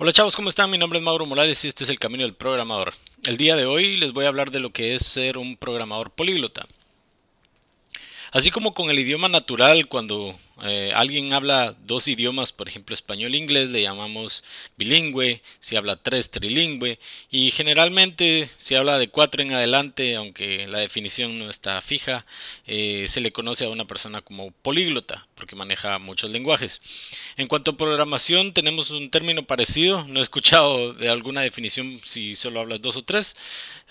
Hola chavos, ¿cómo están? Mi nombre es Mauro Morales y este es el Camino del Programador. El día de hoy les voy a hablar de lo que es ser un programador políglota. Así como con el idioma natural, cuando eh, alguien habla dos idiomas, por ejemplo español e inglés, le llamamos bilingüe, si habla tres, trilingüe, y generalmente si habla de cuatro en adelante, aunque la definición no está fija, eh, se le conoce a una persona como políglota, porque maneja muchos lenguajes. En cuanto a programación, tenemos un término parecido, no he escuchado de alguna definición si solo hablas dos o tres,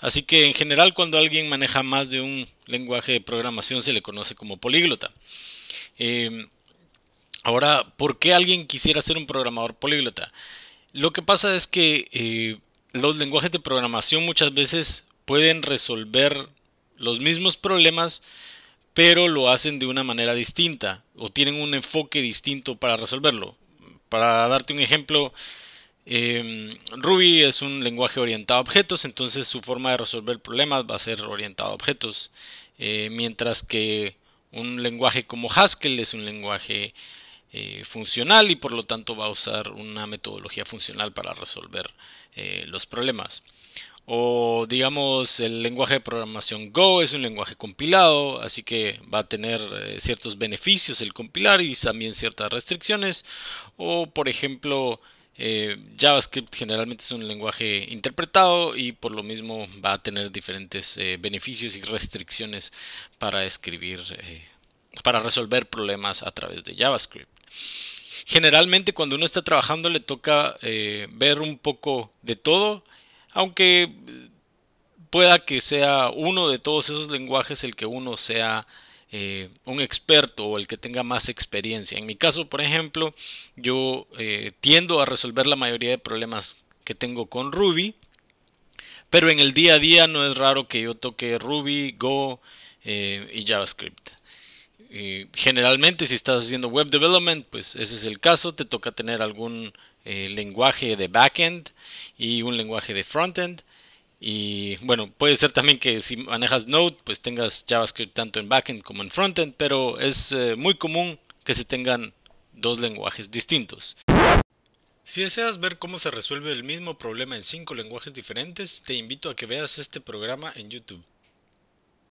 así que en general cuando alguien maneja más de un lenguaje de programación se le conoce como políglota. Eh, Ahora, ¿por qué alguien quisiera ser un programador políglota? Lo que pasa es que eh, los lenguajes de programación muchas veces pueden resolver los mismos problemas, pero lo hacen de una manera distinta o tienen un enfoque distinto para resolverlo. Para darte un ejemplo, em, Ruby es un lenguaje orientado a objetos, entonces su forma de resolver problemas va a ser orientado a objetos, eh, mientras que un lenguaje como Haskell es un lenguaje eh, funcional y por lo tanto va a usar una metodología funcional para resolver eh, los problemas. O digamos el lenguaje de programación Go es un lenguaje compilado, así que va a tener eh, ciertos beneficios el compilar y también ciertas restricciones. O por ejemplo JavaScript generalmente es un lenguaje interpretado y por lo mismo va a tener diferentes beneficios y restricciones para escribir, para resolver problemas a través de JavaScript. Generalmente cuando uno está trabajando le toca eh, ver un poco de todo, aunque pueda que sea uno de todos esos lenguajes el que uno sea eh, un experto o el que tenga más experiencia. En mi caso, por ejemplo, yo eh, tiendo a resolver la mayoría de problemas que tengo con Ruby, pero en el día a día no es raro que yo toque Ruby, Go y JavaScript generalmente si estás haciendo web development, pues ese es el caso, te toca tener algún eh, lenguaje de backend y un lenguaje de frontend. Y bueno, puede ser también que si manejas Node, pues tengas JavaScript tanto en backend como en frontend, pero es eh, muy común que se tengan dos lenguajes distintos. Si deseas ver cómo se resuelve el mismo problema en cinco lenguajes diferentes, te invito a que veas este programa en YouTube.